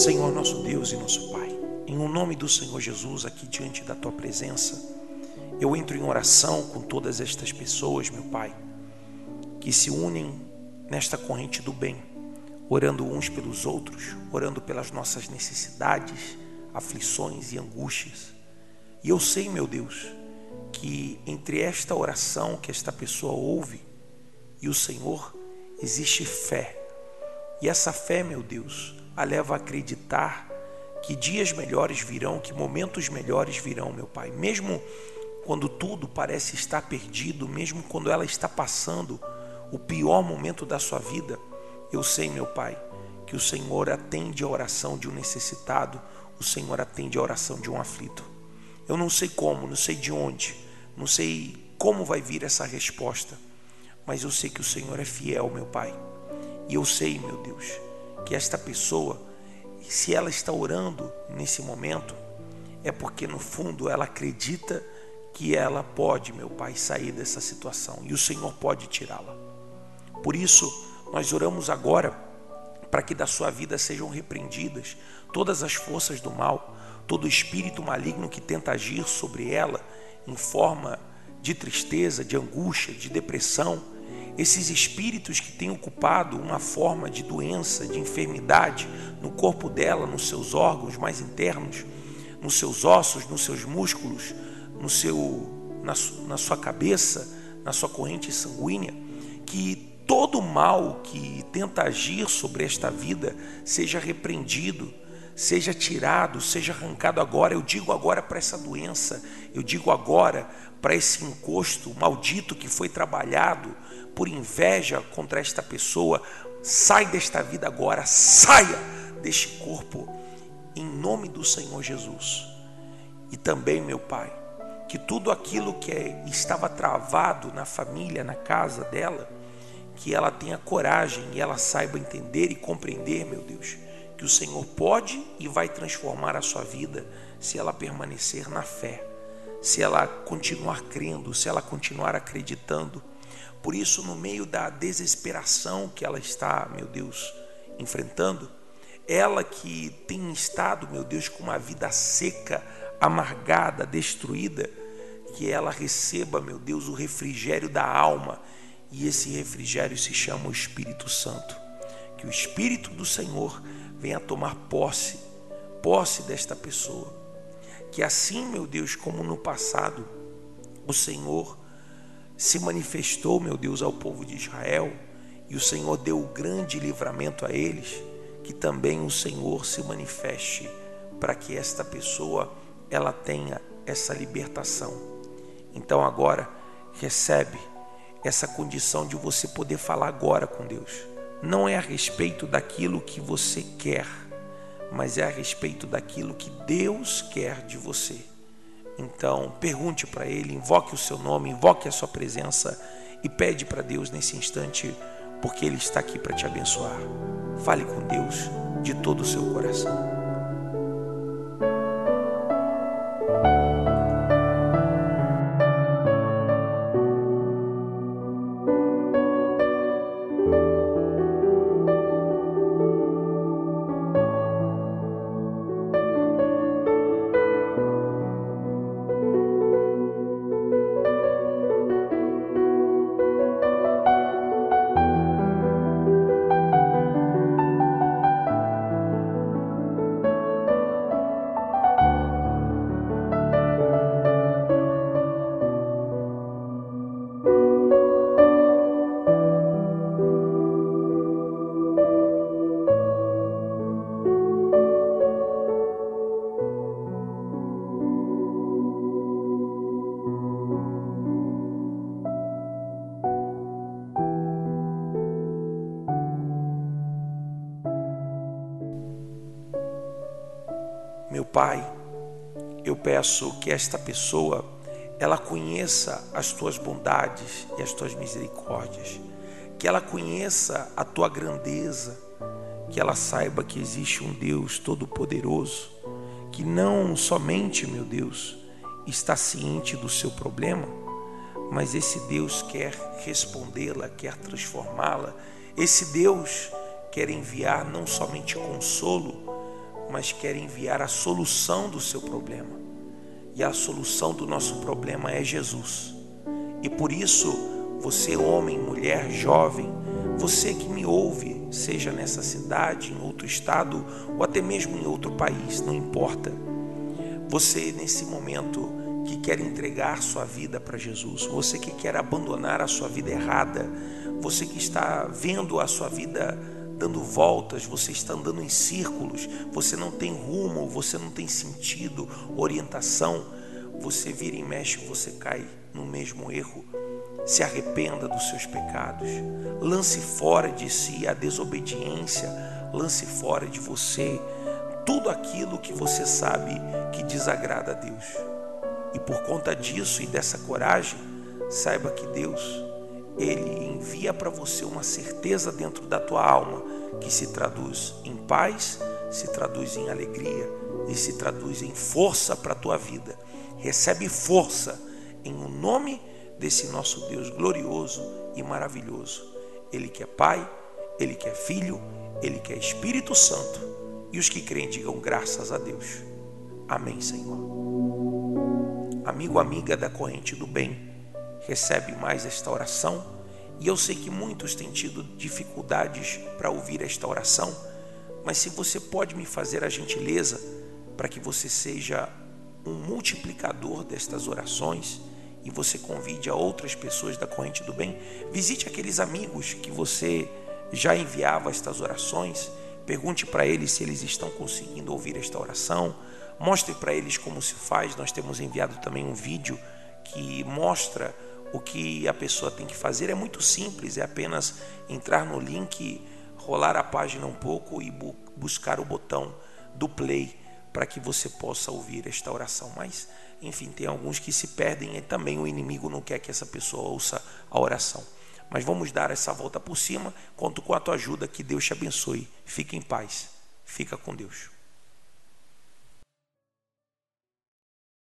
Senhor nosso Deus e nosso Pai, em o um nome do Senhor Jesus, aqui diante da tua presença, eu entro em oração com todas estas pessoas, meu Pai, que se unem nesta corrente do bem, orando uns pelos outros, orando pelas nossas necessidades, aflições e angústias. E eu sei, meu Deus, que entre esta oração que esta pessoa ouve e o Senhor existe fé. E essa fé, meu Deus, a leva a acreditar que dias melhores virão, que momentos melhores virão, meu Pai. Mesmo quando tudo parece estar perdido, mesmo quando ela está passando o pior momento da sua vida, eu sei, meu Pai, que o Senhor atende a oração de um necessitado, o Senhor atende a oração de um aflito. Eu não sei como, não sei de onde, não sei como vai vir essa resposta, mas eu sei que o Senhor é fiel, meu Pai. E eu sei, meu Deus, que esta pessoa, se ela está orando nesse momento, é porque no fundo ela acredita que ela pode, meu Pai, sair dessa situação e o Senhor pode tirá-la. Por isso, nós oramos agora para que da sua vida sejam repreendidas todas as forças do mal, todo espírito maligno que tenta agir sobre ela em forma de tristeza, de angústia, de depressão, esses espíritos que têm ocupado uma forma de doença, de enfermidade no corpo dela, nos seus órgãos mais internos, nos seus ossos, nos seus músculos, no seu, na, na sua cabeça, na sua corrente sanguínea, que todo mal que tenta agir sobre esta vida seja repreendido, seja tirado, seja arrancado agora. Eu digo agora para essa doença, eu digo agora para esse encosto maldito que foi trabalhado por inveja contra esta pessoa. Sai desta vida agora, saia deste corpo, em nome do Senhor Jesus. E também, meu Pai, que tudo aquilo que é, estava travado na família, na casa dela, que ela tenha coragem e ela saiba entender e compreender, meu Deus, que o Senhor pode e vai transformar a sua vida se ela permanecer na fé, se ela continuar crendo, se ela continuar acreditando. Por isso, no meio da desesperação que ela está, meu Deus, enfrentando, ela que tem estado, meu Deus, com uma vida seca, amargada, destruída, que ela receba, meu Deus, o refrigério da alma, e esse refrigério se chama o Espírito Santo. Que o Espírito do Senhor venha tomar posse, posse desta pessoa. Que assim, meu Deus, como no passado, o Senhor se manifestou, meu Deus, ao povo de Israel, e o Senhor deu o grande livramento a eles, que também o Senhor se manifeste para que esta pessoa ela tenha essa libertação. Então agora recebe essa condição de você poder falar agora com Deus. Não é a respeito daquilo que você quer, mas é a respeito daquilo que Deus quer de você. Então, pergunte para Ele, invoque o seu nome, invoque a sua presença e pede para Deus nesse instante, porque Ele está aqui para te abençoar. Fale com Deus de todo o seu coração. Pai, eu peço que esta pessoa ela conheça as tuas bondades e as tuas misericórdias, que ela conheça a tua grandeza, que ela saiba que existe um Deus todo-poderoso, que não somente, meu Deus, está ciente do seu problema, mas esse Deus quer respondê-la, quer transformá-la. Esse Deus quer enviar não somente consolo, mas quer enviar a solução do seu problema. E a solução do nosso problema é Jesus. E por isso, você, homem, mulher, jovem, você que me ouve, seja nessa cidade, em outro estado ou até mesmo em outro país, não importa. Você, nesse momento, que quer entregar sua vida para Jesus, você que quer abandonar a sua vida errada, você que está vendo a sua vida dando voltas, você está andando em círculos, você não tem rumo, você não tem sentido, orientação, você vira e mexe, você cai no mesmo erro. Se arrependa dos seus pecados, lance fora de si a desobediência, lance fora de você tudo aquilo que você sabe que desagrada a Deus. E por conta disso e dessa coragem, saiba que Deus, Ele envia para você uma certeza dentro da tua alma que se traduz em paz, se traduz em alegria e se traduz em força para a tua vida. Recebe força em o nome desse nosso Deus glorioso e maravilhoso. Ele que é Pai, Ele que é Filho, Ele que é Espírito Santo. E os que creem digam graças a Deus. Amém, Senhor amigo, amiga da corrente do bem, recebe mais esta oração. E eu sei que muitos têm tido dificuldades para ouvir esta oração, mas se você pode me fazer a gentileza para que você seja um multiplicador destas orações e você convide a outras pessoas da corrente do bem, visite aqueles amigos que você já enviava estas orações, pergunte para eles se eles estão conseguindo ouvir esta oração Mostre para eles como se faz. Nós temos enviado também um vídeo que mostra o que a pessoa tem que fazer. É muito simples, é apenas entrar no link, rolar a página um pouco e bu buscar o botão do play para que você possa ouvir esta oração. Mas, enfim, tem alguns que se perdem e também o inimigo não quer que essa pessoa ouça a oração. Mas vamos dar essa volta por cima. Conto com a tua ajuda. Que Deus te abençoe. Fique em paz. Fica com Deus.